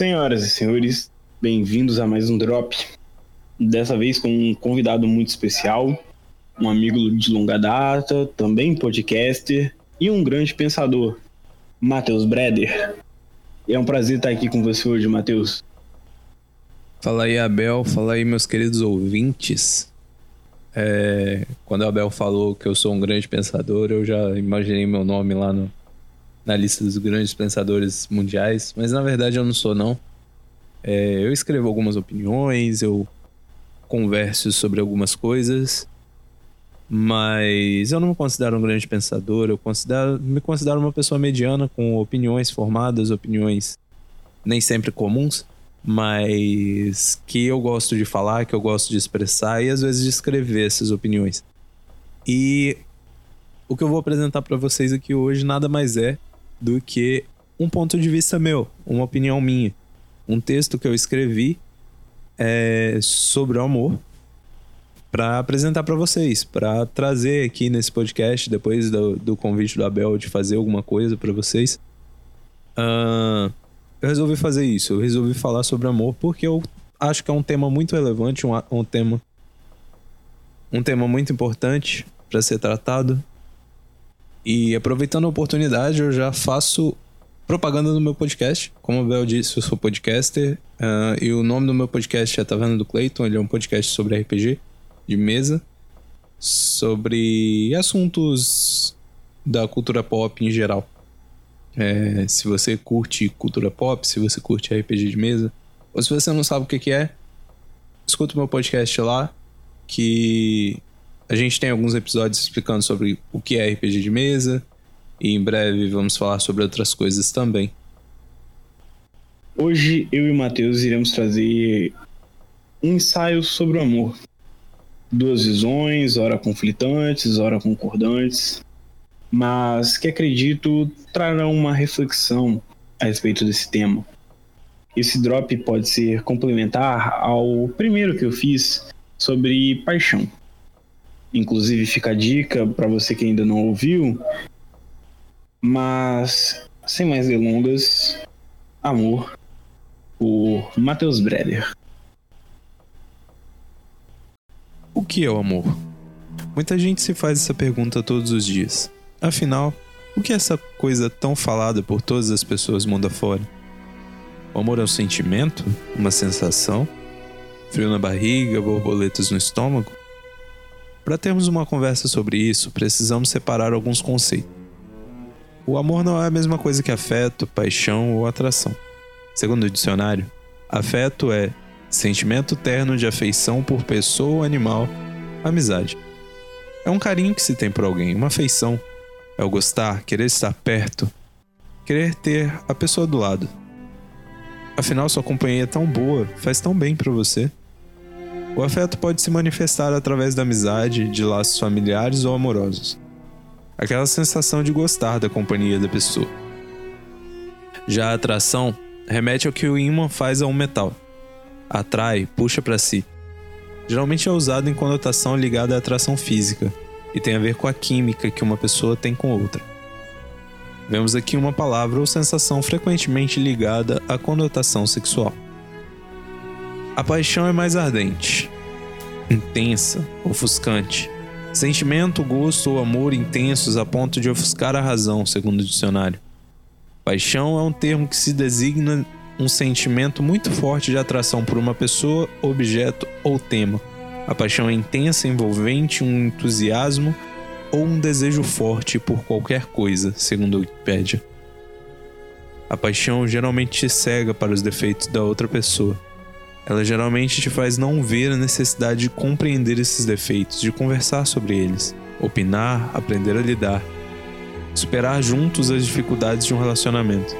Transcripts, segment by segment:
Senhoras e senhores, bem-vindos a mais um Drop. Dessa vez com um convidado muito especial, um amigo de longa data, também podcaster e um grande pensador, Matheus Breder. É um prazer estar aqui com você hoje, Matheus. Fala aí, Abel. Fala aí, meus queridos ouvintes. É, quando o Abel falou que eu sou um grande pensador, eu já imaginei meu nome lá no, na lista dos grandes pensadores mundiais, mas na verdade eu não sou, não. É, eu escrevo algumas opiniões, eu converso sobre algumas coisas, mas eu não me considero um grande pensador, eu considero, me considero uma pessoa mediana com opiniões formadas, opiniões nem sempre comuns, mas que eu gosto de falar, que eu gosto de expressar e às vezes de escrever essas opiniões. E o que eu vou apresentar para vocês aqui hoje nada mais é do que um ponto de vista meu, uma opinião minha. Um texto que eu escrevi é, sobre o amor para apresentar para vocês, para trazer aqui nesse podcast, depois do, do, convite do Abel de fazer alguma coisa para vocês. Uh, eu resolvi fazer isso, eu resolvi falar sobre amor porque eu acho que é um tema muito relevante, um, um tema um tema muito importante para ser tratado e aproveitando a oportunidade, eu já faço propaganda no meu podcast. Como o Bel disse, eu sou podcaster. Uh, e o nome do meu podcast é Taverna do Clayton. Ele é um podcast sobre RPG de mesa. Sobre assuntos da cultura pop em geral. É, se você curte cultura pop, se você curte RPG de mesa, ou se você não sabe o que, que é, escuta o meu podcast lá, que a gente tem alguns episódios explicando sobre o que é RPG de mesa. E em breve vamos falar sobre outras coisas também. Hoje eu e o Matheus iremos trazer um ensaio sobre o amor. Duas visões, ora conflitantes, ora concordantes, mas que acredito trarão uma reflexão a respeito desse tema. Esse drop pode ser complementar ao primeiro que eu fiz sobre paixão. Inclusive fica a dica para você que ainda não ouviu. Mas sem mais delongas, amor por Matheus Breder. O que é o amor? Muita gente se faz essa pergunta todos os dias. Afinal, o que é essa coisa tão falada por todas as pessoas mundo afora? O amor é um sentimento? Uma sensação? Frio na barriga, borboletas no estômago? Para termos uma conversa sobre isso, precisamos separar alguns conceitos. O amor não é a mesma coisa que afeto, paixão ou atração. Segundo o dicionário, afeto é sentimento terno de afeição por pessoa ou animal, amizade. É um carinho que se tem por alguém, uma afeição. É o gostar, querer estar perto, querer ter a pessoa do lado. Afinal, sua companhia é tão boa, faz tão bem para você. O afeto pode se manifestar através da amizade, de laços familiares ou amorosos. Aquela sensação de gostar da companhia da pessoa. Já a atração remete ao que o ímã faz a um metal. Atrai, puxa para si. Geralmente é usado em conotação ligada à atração física e tem a ver com a química que uma pessoa tem com outra. Vemos aqui uma palavra ou sensação frequentemente ligada à conotação sexual. A paixão é mais ardente, intensa, ofuscante. Sentimento, gosto ou amor intensos a ponto de ofuscar a razão, segundo o dicionário. Paixão é um termo que se designa um sentimento muito forte de atração por uma pessoa, objeto ou tema. A paixão é intensa, envolvente, um entusiasmo ou um desejo forte por qualquer coisa, segundo a Wikipédia. A paixão geralmente te cega para os defeitos da outra pessoa ela geralmente te faz não ver a necessidade de compreender esses defeitos, de conversar sobre eles, opinar, aprender a lidar, superar juntos as dificuldades de um relacionamento.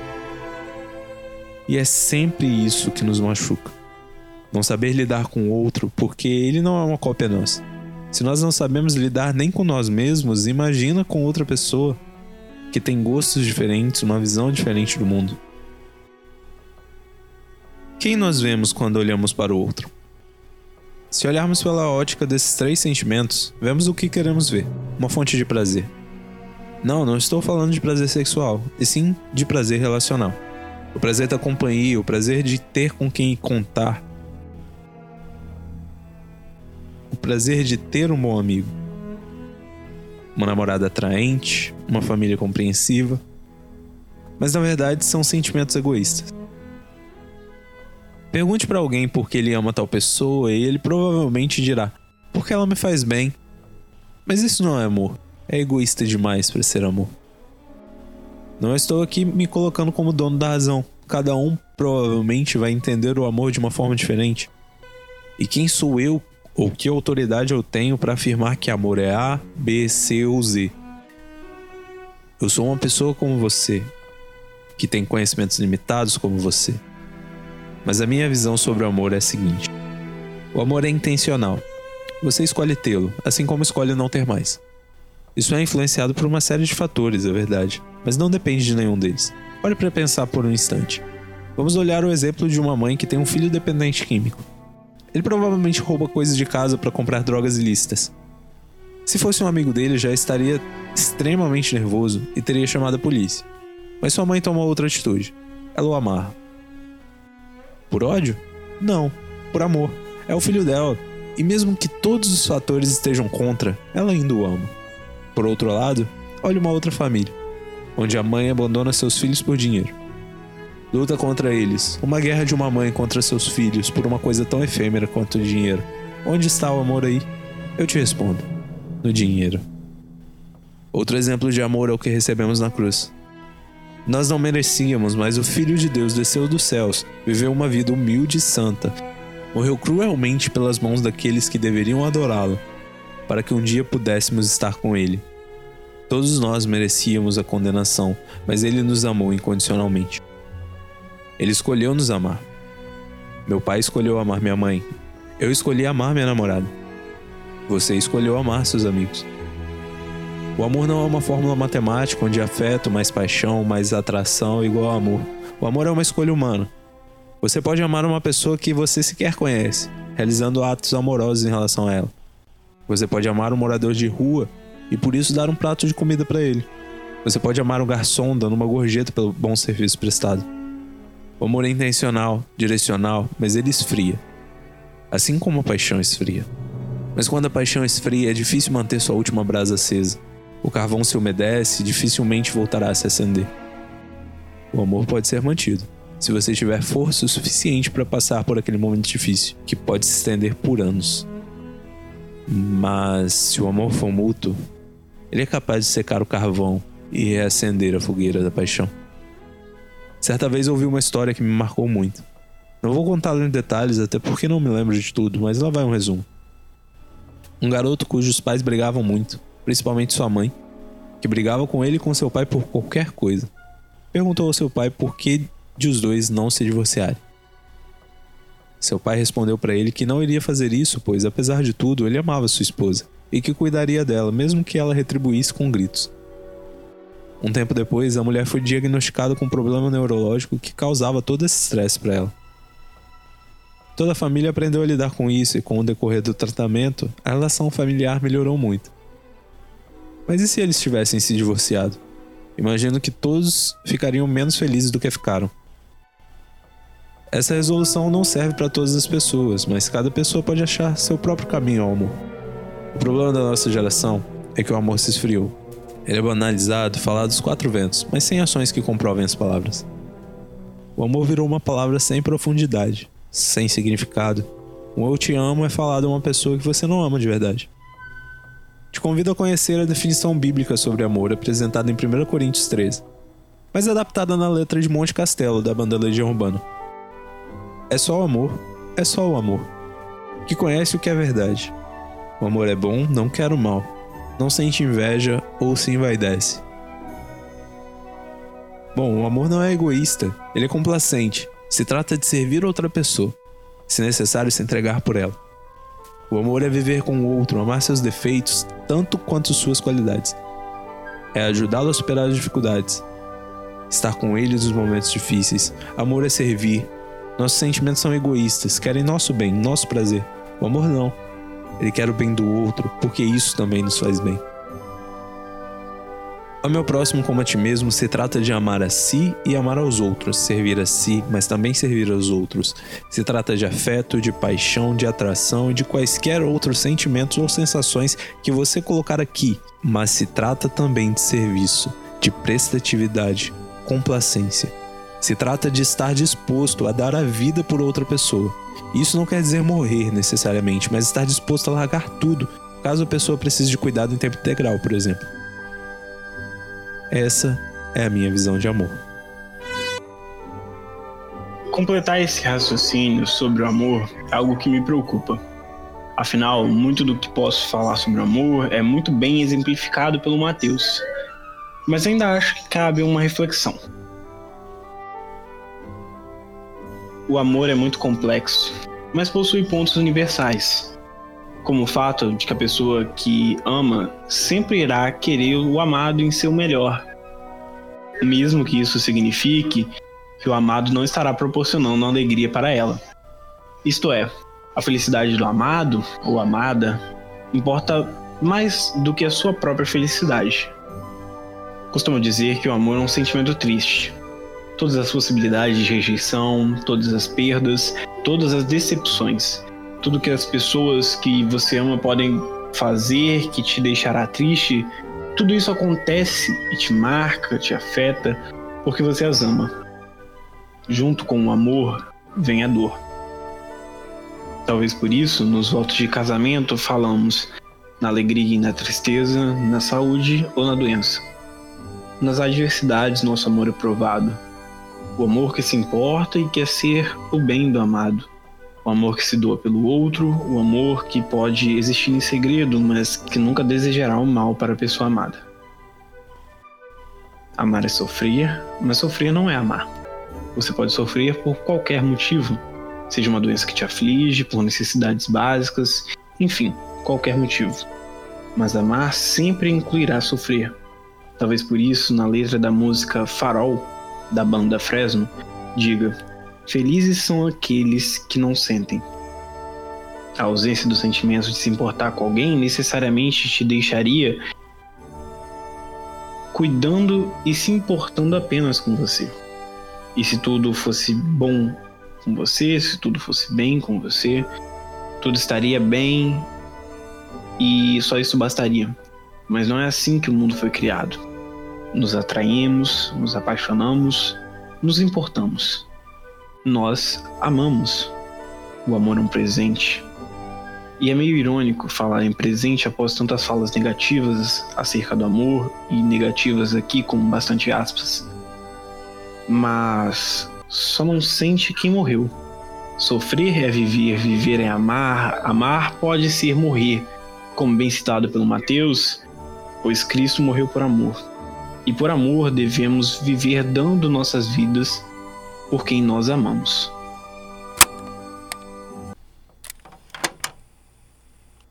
E é sempre isso que nos machuca. Não saber lidar com o outro porque ele não é uma cópia nossa. Se nós não sabemos lidar nem com nós mesmos, imagina com outra pessoa que tem gostos diferentes, uma visão diferente do mundo. Quem nós vemos quando olhamos para o outro? Se olharmos pela ótica desses três sentimentos, vemos o que queremos ver: uma fonte de prazer. Não, não estou falando de prazer sexual, e sim de prazer relacional. O prazer da companhia, o prazer de ter com quem contar. O prazer de ter um bom amigo. Uma namorada atraente, uma família compreensiva. Mas na verdade são sentimentos egoístas. Pergunte para alguém por que ele ama tal pessoa e ele provavelmente dirá: porque ela me faz bem. Mas isso não é amor. É egoísta demais para ser amor. Não estou aqui me colocando como dono da razão. Cada um provavelmente vai entender o amor de uma forma diferente. E quem sou eu ou que autoridade eu tenho para afirmar que amor é A, B, C ou Z? Eu sou uma pessoa como você, que tem conhecimentos limitados como você. Mas a minha visão sobre o amor é a seguinte: o amor é intencional. Você escolhe tê-lo, assim como escolhe não ter mais. Isso é influenciado por uma série de fatores, é verdade, mas não depende de nenhum deles. Pare para pensar por um instante. Vamos olhar o exemplo de uma mãe que tem um filho dependente químico. Ele provavelmente rouba coisas de casa para comprar drogas ilícitas. Se fosse um amigo dele, já estaria extremamente nervoso e teria chamado a polícia. Mas sua mãe toma outra atitude. Ela o amarra. Por ódio? Não, por amor. É o filho dela. E mesmo que todos os fatores estejam contra, ela ainda o ama. Por outro lado, olhe uma outra família, onde a mãe abandona seus filhos por dinheiro. Luta contra eles, uma guerra de uma mãe contra seus filhos por uma coisa tão efêmera quanto o dinheiro. Onde está o amor aí? Eu te respondo: no dinheiro. Outro exemplo de amor é o que recebemos na cruz. Nós não merecíamos, mas o Filho de Deus desceu dos céus, viveu uma vida humilde e santa. Morreu cruelmente pelas mãos daqueles que deveriam adorá-lo, para que um dia pudéssemos estar com ele. Todos nós merecíamos a condenação, mas ele nos amou incondicionalmente. Ele escolheu nos amar. Meu pai escolheu amar minha mãe. Eu escolhi amar minha namorada. Você escolheu amar seus amigos. O amor não é uma fórmula matemática onde afeto mais paixão mais atração igual amor. O amor é uma escolha humana. Você pode amar uma pessoa que você sequer conhece, realizando atos amorosos em relação a ela. Você pode amar um morador de rua e por isso dar um prato de comida para ele. Você pode amar um garçom dando uma gorjeta pelo bom serviço prestado. O amor é intencional, direcional, mas ele esfria. Assim como a paixão esfria. Mas quando a paixão esfria, é difícil manter sua última brasa acesa. O carvão se umedece e dificilmente voltará a se acender. O amor pode ser mantido, se você tiver força o suficiente para passar por aquele momento difícil, que pode se estender por anos. Mas se o amor for mútuo, ele é capaz de secar o carvão e reacender a fogueira da paixão. Certa vez ouvi uma história que me marcou muito. Não vou contá-la em detalhes, até porque não me lembro de tudo, mas lá vai um resumo. Um garoto cujos pais brigavam muito principalmente sua mãe, que brigava com ele e com seu pai por qualquer coisa. Perguntou ao seu pai por que de os dois não se divorciarem. Seu pai respondeu para ele que não iria fazer isso, pois apesar de tudo, ele amava sua esposa e que cuidaria dela, mesmo que ela retribuísse com gritos. Um tempo depois, a mulher foi diagnosticada com um problema neurológico que causava todo esse estresse para ela. Toda a família aprendeu a lidar com isso e, com o decorrer do tratamento, a relação familiar melhorou muito. Mas e se eles tivessem se divorciado? Imagino que todos ficariam menos felizes do que ficaram. Essa resolução não serve para todas as pessoas, mas cada pessoa pode achar seu próprio caminho ao amor. O problema da nossa geração é que o amor se esfriou. Ele é banalizado, falado dos quatro ventos, mas sem ações que comprovem as palavras. O amor virou uma palavra sem profundidade, sem significado. Um eu te amo é falado a uma pessoa que você não ama de verdade. Te convido a conhecer a definição bíblica sobre amor apresentada em 1 Coríntios 13, mas adaptada na letra de Monte Castelo da banda Legião Urbana. É só o amor, é só o amor, que conhece o que é verdade. O amor é bom, não quer o mal, não sente inveja ou se envaidece. Bom, o amor não é egoísta, ele é complacente. Se trata de servir outra pessoa, se necessário, se entregar por ela. O amor é viver com o outro, amar seus defeitos tanto quanto suas qualidades. É ajudá-lo a superar as dificuldades. Estar com ele nos momentos difíceis. Amor é servir. Nossos sentimentos são egoístas, querem nosso bem, nosso prazer. O amor não. Ele quer o bem do outro, porque isso também nos faz bem. A meu próximo como a ti mesmo se trata de amar a si e amar aos outros, servir a si, mas também servir aos outros. Se trata de afeto, de paixão, de atração e de quaisquer outros sentimentos ou sensações que você colocar aqui, mas se trata também de serviço, de prestatividade, complacência. Se trata de estar disposto a dar a vida por outra pessoa. Isso não quer dizer morrer necessariamente, mas estar disposto a largar tudo, caso a pessoa precise de cuidado em tempo integral, por exemplo. Essa é a minha visão de amor. Completar esse raciocínio sobre o amor é algo que me preocupa. Afinal, muito do que posso falar sobre o amor é muito bem exemplificado pelo Mateus. Mas ainda acho que cabe uma reflexão. O amor é muito complexo, mas possui pontos universais, como o fato de que a pessoa que ama sempre irá querer o amado em seu melhor, mesmo que isso signifique que o amado não estará proporcionando alegria para ela. Isto é, a felicidade do amado ou amada importa mais do que a sua própria felicidade. Costumo dizer que o amor é um sentimento triste. Todas as possibilidades de rejeição, todas as perdas, todas as decepções tudo que as pessoas que você ama podem fazer que te deixará triste, tudo isso acontece e te marca, te afeta, porque você as ama. Junto com o amor vem a dor. Talvez por isso, nos votos de casamento, falamos na alegria e na tristeza, na saúde ou na doença. Nas adversidades, nosso amor é provado. O amor que se importa e quer ser o bem do amado o amor que se doa pelo outro, o amor que pode existir em segredo, mas que nunca desejará o mal para a pessoa amada. Amar é sofrer, mas sofrer não é amar. Você pode sofrer por qualquer motivo, seja uma doença que te aflige, por necessidades básicas, enfim, qualquer motivo. Mas amar sempre incluirá sofrer. Talvez por isso, na letra da música Farol, da banda Fresno, diga: Felizes são aqueles que não sentem. A ausência do sentimento de se importar com alguém necessariamente te deixaria cuidando e se importando apenas com você. E se tudo fosse bom com você, se tudo fosse bem com você, tudo estaria bem e só isso bastaria. Mas não é assim que o mundo foi criado. Nos atraímos, nos apaixonamos, nos importamos nós amamos. O amor é um presente. E é meio irônico falar em presente após tantas falas negativas acerca do amor e negativas aqui com bastante aspas. Mas só não sente quem morreu. Sofrer é viver, viver é amar, amar pode ser morrer, como bem citado pelo Mateus, pois Cristo morreu por amor. E por amor devemos viver dando nossas vidas por quem nós amamos.